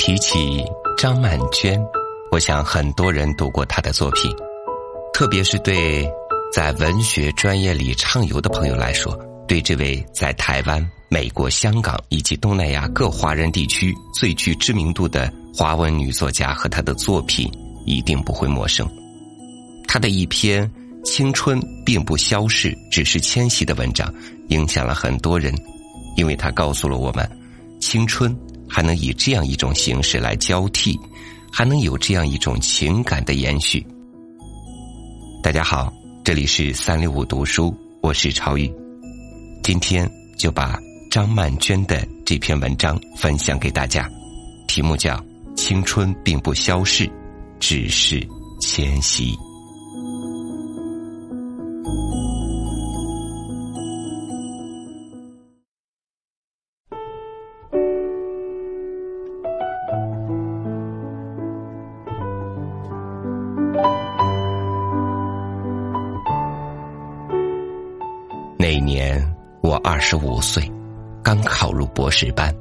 提起张曼娟，我想很多人读过她的作品，特别是对在文学专业里畅游的朋友来说，对这位在台湾、美国、香港以及东南亚各华人地区最具知名度的华文女作家和她的作品一定不会陌生。她的一篇《青春并不消逝，只是迁徙》的文章，影响了很多人，因为他告诉了我们，青春。还能以这样一种形式来交替，还能有这样一种情感的延续。大家好，这里是三六五读书，我是超宇，今天就把张曼娟的这篇文章分享给大家，题目叫《青春并不消逝，只是迁徙》。那年我二十五岁，刚考入博士班，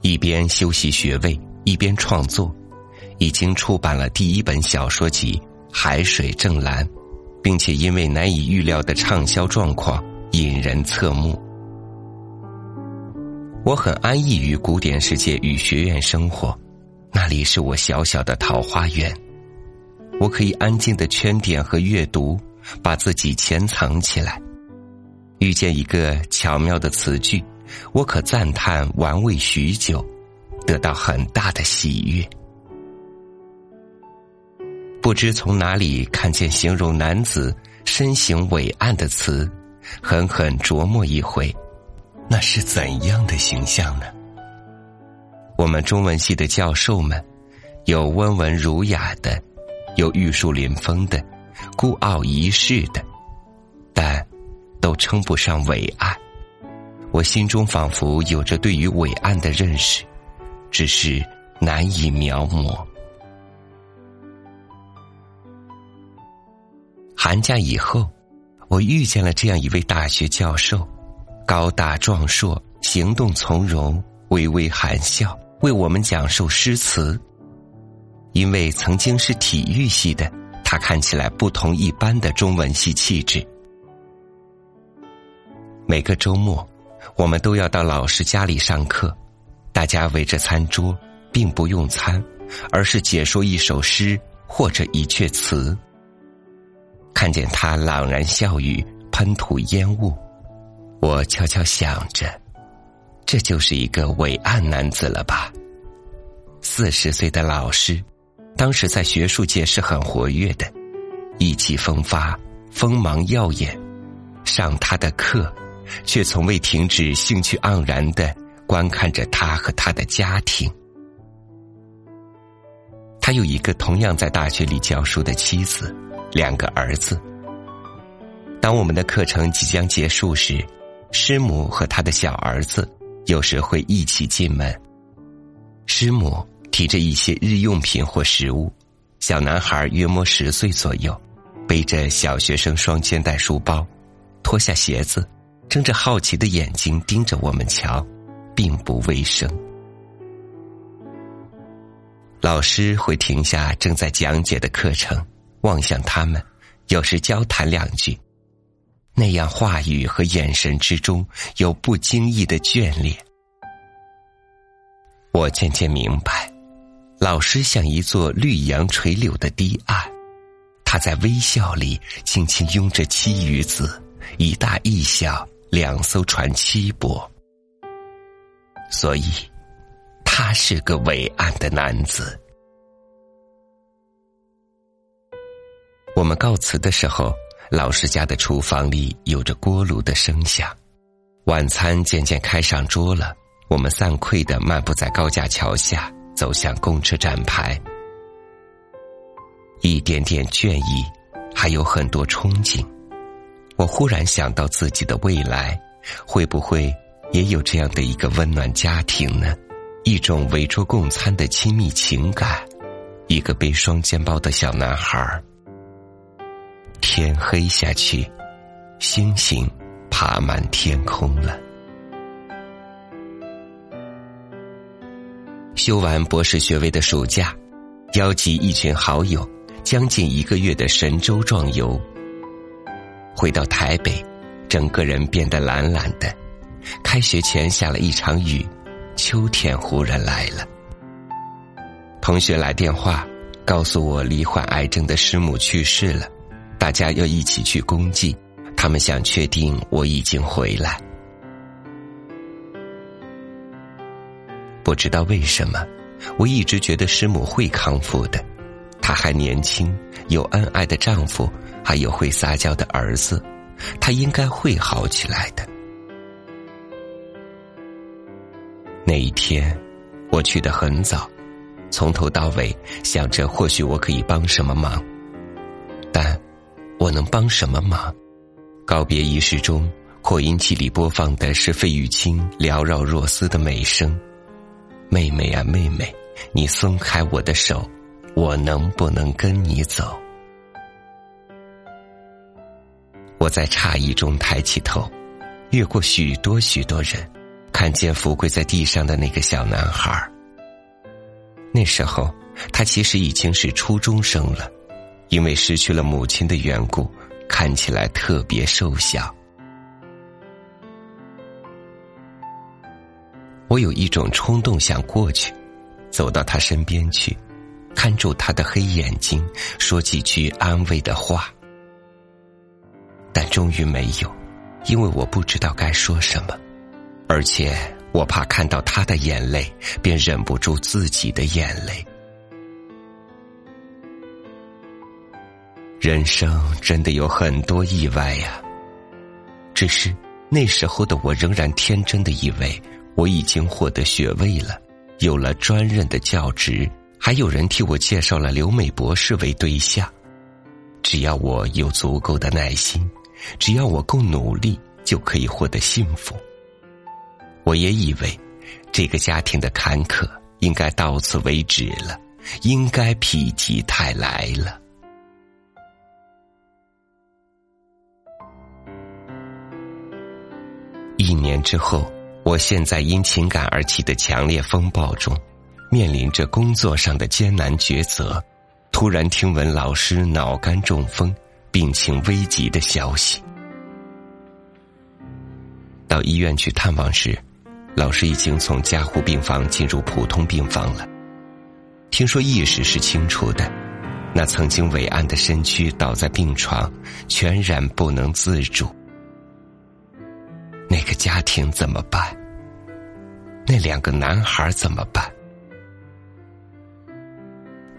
一边修习学位，一边创作，已经出版了第一本小说集《海水正蓝》，并且因为难以预料的畅销状况引人侧目。我很安逸于古典世界与学院生活，那里是我小小的桃花源。我可以安静的圈点和阅读，把自己潜藏起来。遇见一个巧妙的词句，我可赞叹玩味许久，得到很大的喜悦。不知从哪里看见形容男子身形伟岸的词，狠狠琢磨一回，那是怎样的形象呢？我们中文系的教授们，有温文儒雅的。有玉树临风的，孤傲一世的，但都称不上伟岸。我心中仿佛有着对于伟岸的认识，只是难以描摹。寒假以后，我遇见了这样一位大学教授，高大壮硕，行动从容，微微含笑，为我们讲授诗词。因为曾经是体育系的，他看起来不同一般的中文系气质。每个周末，我们都要到老师家里上课，大家围着餐桌，并不用餐，而是解说一首诗或者一阙词。看见他朗然笑语，喷吐烟雾，我悄悄想着，这就是一个伟岸男子了吧？四十岁的老师。当时在学术界是很活跃的，意气风发，锋芒耀眼。上他的课，却从未停止兴趣盎然的观看着他和他的家庭。他有一个同样在大学里教书的妻子，两个儿子。当我们的课程即将结束时，师母和他的小儿子有时会一起进门。师母。提着一些日用品或食物，小男孩约摸十岁左右，背着小学生双肩带书包，脱下鞋子，睁着好奇的眼睛盯着我们瞧，并不卫生。老师会停下正在讲解的课程，望向他们，有时交谈两句，那样话语和眼神之中有不经意的眷恋。我渐渐明白。老师像一座绿杨垂柳的堤岸，他在微笑里轻轻拥着妻与子，一大一小两艘船七泊。所以，他是个伟岸的男子。我们告辞的时候，老师家的厨房里有着锅炉的声响。晚餐渐渐开上桌了，我们散溃的漫步在高架桥下。走向公车站牌，一点点倦意，还有很多憧憬。我忽然想到自己的未来，会不会也有这样的一个温暖家庭呢？一种围桌共餐的亲密情感，一个背双肩包的小男孩。天黑下去，星星爬满天空了。修完博士学位的暑假，邀集一群好友，将近一个月的神州壮游。回到台北，整个人变得懒懒的。开学前下了一场雨，秋天忽然来了。同学来电话，告诉我罹患癌症的师母去世了，大家要一起去公祭。他们想确定我已经回来。不知道为什么，我一直觉得师母会康复的。她还年轻，有恩爱的丈夫，还有会撒娇的儿子，她应该会好起来的。那一天，我去的很早，从头到尾想着或许我可以帮什么忙，但我能帮什么忙？告别仪式中，扩音器里播放的是费玉清缭绕若丝的美声。妹妹啊，妹妹，你松开我的手，我能不能跟你走？我在诧异中抬起头，越过许多许多人，看见伏跪在地上的那个小男孩。那时候，他其实已经是初中生了，因为失去了母亲的缘故，看起来特别瘦小。我有一种冲动，想过去，走到他身边去，看住他的黑眼睛，说几句安慰的话。但终于没有，因为我不知道该说什么，而且我怕看到他的眼泪，便忍不住自己的眼泪。人生真的有很多意外呀，只是那时候的我仍然天真的以为。我已经获得学位了，有了专任的教职，还有人替我介绍了留美博士为对象。只要我有足够的耐心，只要我够努力，就可以获得幸福。我也以为，这个家庭的坎坷应该到此为止了，应该否极泰来了。一年之后。我现在因情感而起的强烈风暴中，面临着工作上的艰难抉择，突然听闻老师脑干中风，病情危急的消息。到医院去探望时，老师已经从加护病房进入普通病房了。听说意识是清楚的，那曾经伟岸的身躯倒在病床，全然不能自主。那个家庭怎么办？那两个男孩怎么办？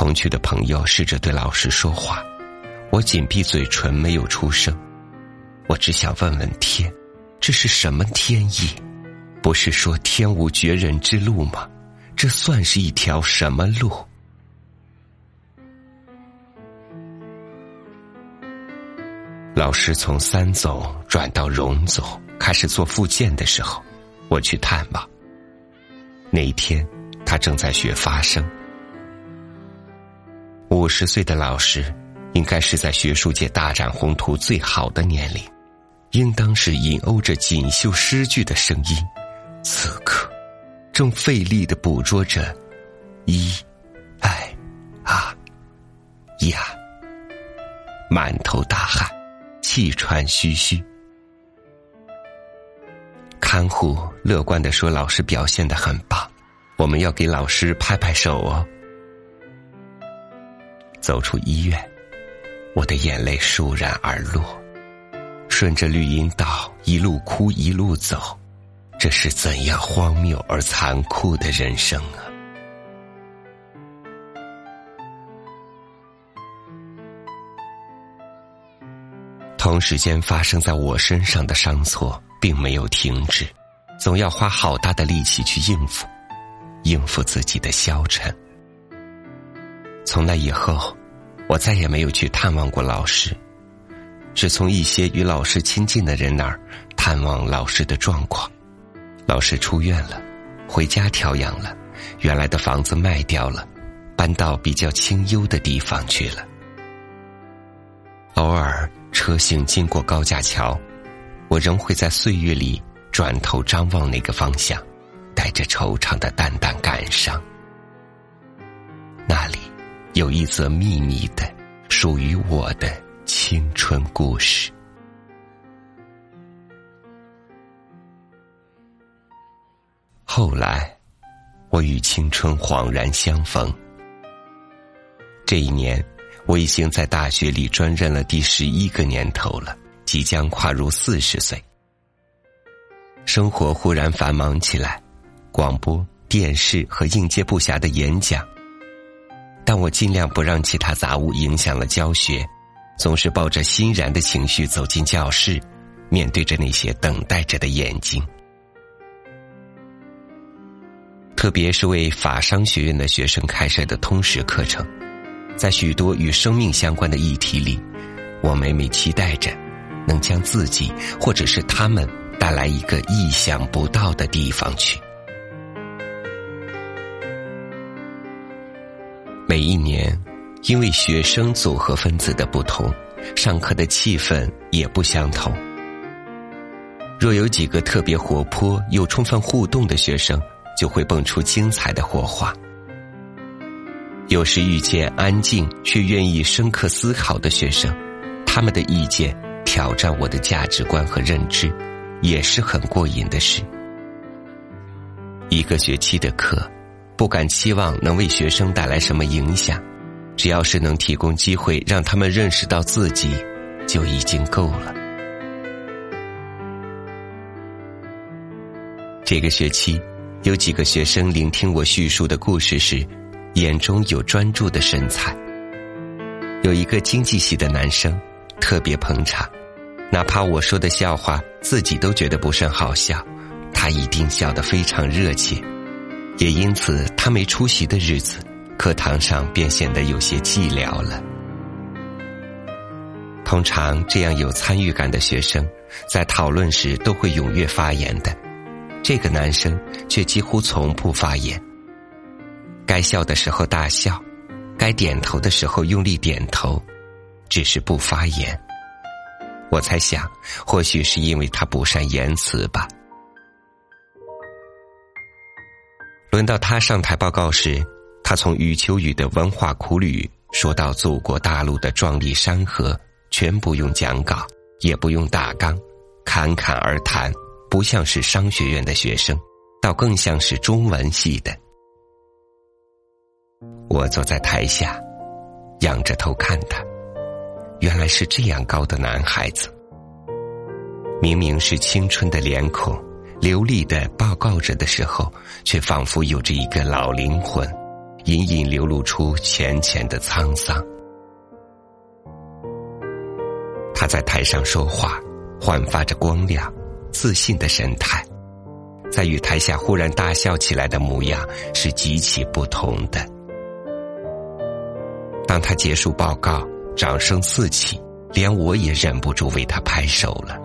同去的朋友试着对老师说话，我紧闭嘴唇，没有出声。我只想问问天，这是什么天意？不是说天无绝人之路吗？这算是一条什么路？老师从三走转到荣走，开始做复健的时候，我去探望。那一天，他正在学发声。五十岁的老师，应该是在学术界大展宏图最好的年龄，应当是吟欧着锦绣诗句的声音。此刻，正费力的捕捉着“一、爱、啊、呀”，满头大汗，气喘吁吁。看护乐观的说：“老师表现的很棒，我们要给老师拍拍手哦。”走出医院，我的眼泪倏然而落，顺着绿荫道一路哭一路走，这是怎样荒谬而残酷的人生啊！同时间发生在我身上的伤错。并没有停止，总要花好大的力气去应付，应付自己的消沉。从那以后，我再也没有去探望过老师，只从一些与老师亲近的人那儿探望老师的状况。老师出院了，回家调养了，原来的房子卖掉了，搬到比较清幽的地方去了。偶尔车行经过高架桥。我仍会在岁月里转头张望那个方向，带着惆怅的淡淡感伤。那里有一则秘密的、属于我的青春故事。后来，我与青春恍然相逢。这一年，我已经在大学里专任了第十一个年头了，即将跨入四十岁。生活忽然繁忙起来，广播、电视和应接不暇的演讲。但我尽量不让其他杂物影响了教学，总是抱着欣然的情绪走进教室，面对着那些等待着的眼睛。特别是为法商学院的学生开设的通识课程，在许多与生命相关的议题里，我每每期待着能将自己或者是他们。带来一个意想不到的地方去。每一年，因为学生组合分子的不同，上课的气氛也不相同。若有几个特别活泼又充分互动的学生，就会蹦出精彩的火花。有时遇见安静却愿意深刻思考的学生，他们的意见挑战我的价值观和认知。也是很过瘾的事。一个学期的课，不敢期望能为学生带来什么影响，只要是能提供机会让他们认识到自己，就已经够了。这个学期，有几个学生聆听我叙述的故事时，眼中有专注的神采。有一个经济系的男生，特别捧场。哪怕我说的笑话自己都觉得不甚好笑，他一定笑得非常热切。也因此，他没出席的日子，课堂上便显得有些寂寥了。通常这样有参与感的学生，在讨论时都会踊跃发言的，这个男生却几乎从不发言。该笑的时候大笑，该点头的时候用力点头，只是不发言。我猜想，或许是因为他不善言辞吧。轮到他上台报告时，他从余秋雨的文化苦旅说到祖国大陆的壮丽山河，全不用讲稿，也不用大纲，侃侃而谈，不像是商学院的学生，倒更像是中文系的。我坐在台下，仰着头看他。原来是这样高的男孩子，明明是青春的脸孔，流利的报告着的时候，却仿佛有着一个老灵魂，隐隐流露出浅浅的沧桑。他在台上说话，焕发着光亮，自信的神态，在与台下忽然大笑起来的模样是极其不同的。当他结束报告。掌声四起，连我也忍不住为他拍手了。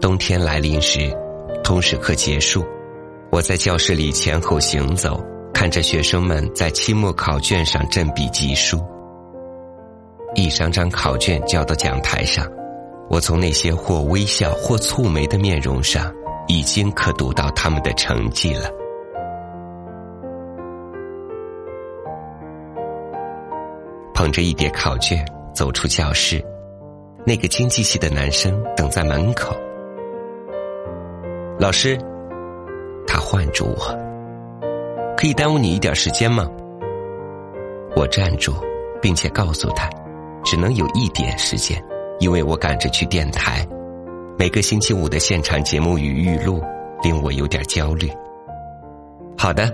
冬天来临时，通识课结束，我在教室里前后行走，看着学生们在期末考卷上振笔疾书。一张张考卷交到讲台上，我从那些或微笑或蹙眉的面容上，已经可读到他们的成绩了。捧着一叠考卷走出教室，那个经济系的男生等在门口。老师，他唤住我，可以耽误你一点时间吗？我站住，并且告诉他，只能有一点时间，因为我赶着去电台。每个星期五的现场节目与预录令我有点焦虑。好的，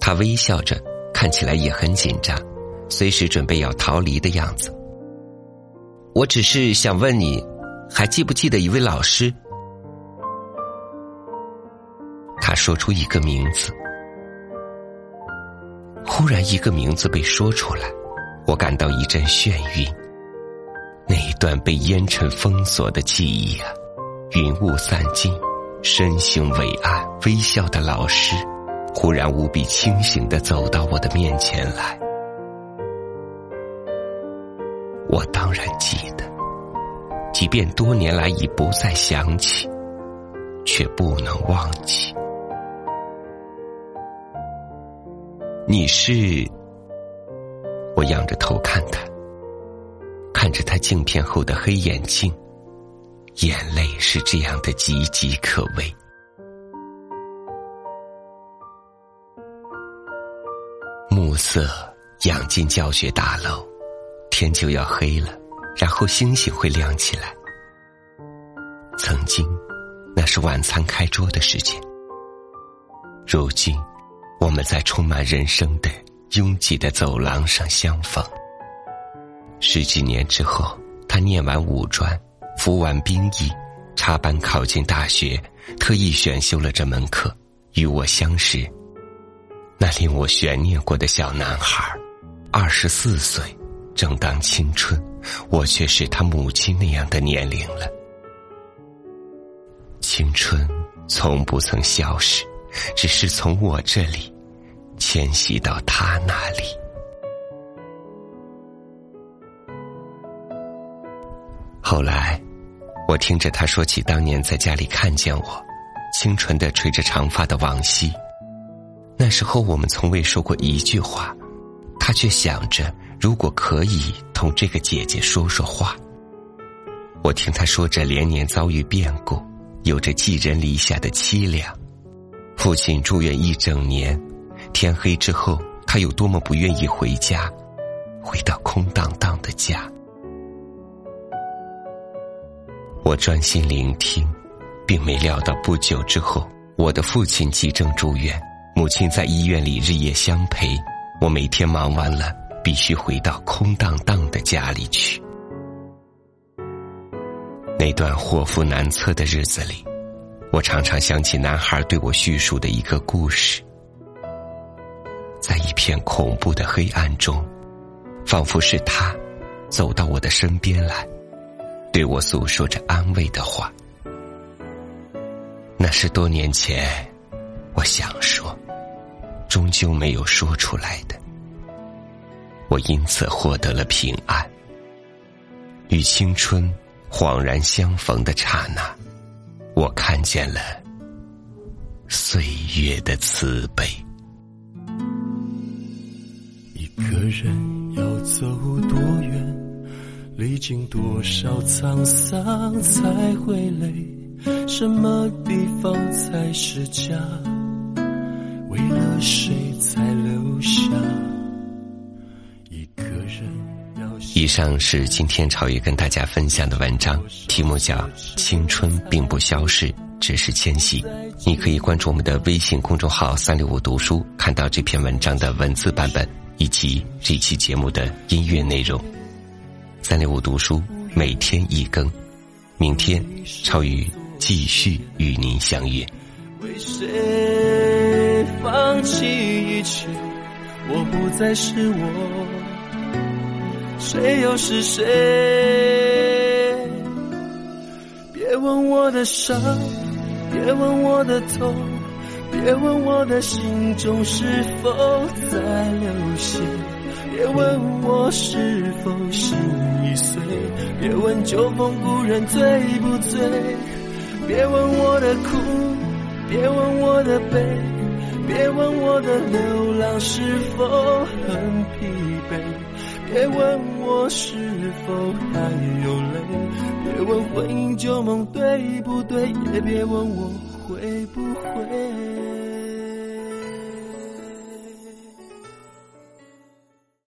他微笑着，看起来也很紧张。随时准备要逃离的样子。我只是想问你，还记不记得一位老师？他说出一个名字。忽然，一个名字被说出来，我感到一阵眩晕。那一段被烟尘封锁的记忆啊，云雾散尽，身形伟岸、微笑的老师，忽然无比清醒的走到我的面前来。我当然记得，即便多年来已不再想起，却不能忘记。你是？我仰着头看他，看着他镜片后的黑眼镜，眼泪是这样的岌岌可危。暮色仰进教学大楼，天就要黑了，然后星星会亮起来。曾经，那是晚餐开桌的时间。如今，我们在充满人生的拥挤的走廊上相逢。十几年之后，他念完五专，服完兵役，插班考进大学，特意选修了这门课，与我相识。那令我悬念过的小男孩，二十四岁，正当青春，我却是他母亲那样的年龄了。青春从不曾消失。只是从我这里迁徙到他那里。后来，我听着他说起当年在家里看见我，清纯的垂着长发的往昔。那时候我们从未说过一句话，他却想着如果可以同这个姐姐说说话。我听他说着连年遭遇变故，有着寄人篱下的凄凉。父亲住院一整年，天黑之后，他有多么不愿意回家，回到空荡荡的家。我专心聆听，并没料到不久之后，我的父亲急症住院，母亲在医院里日夜相陪。我每天忙完了，必须回到空荡荡的家里去。那段祸福难测的日子里。我常常想起男孩对我叙述的一个故事，在一片恐怖的黑暗中，仿佛是他走到我的身边来，对我诉说着安慰的话。那是多年前，我想说，终究没有说出来的。我因此获得了平安，与青春恍然相逢的刹那。我看见了岁月的慈悲。人要走多远，历经多少沧桑才会累？什么地方才是家？为了谁才留下一个人？以上是今天超越跟大家分享的文章，题目叫《青春并不消逝，只是迁徙》。你可以关注我们的微信公众号“三六五读书”，看到这篇文章的文字版本以及这期节目的音乐内容。三六五读书每天一更，明天超宇继续与您相约。为谁放弃一切？我不再是我。谁又是谁？别问我的伤，别问我的痛，别问我的心中是否在流血，别问我是否心已碎，别问酒逢故人醉不醉，别问我的苦，别问我的悲，别问我的流浪是否很疲惫。别问我是否还有泪，别问婚姻旧梦对不对，也别问我。会不会。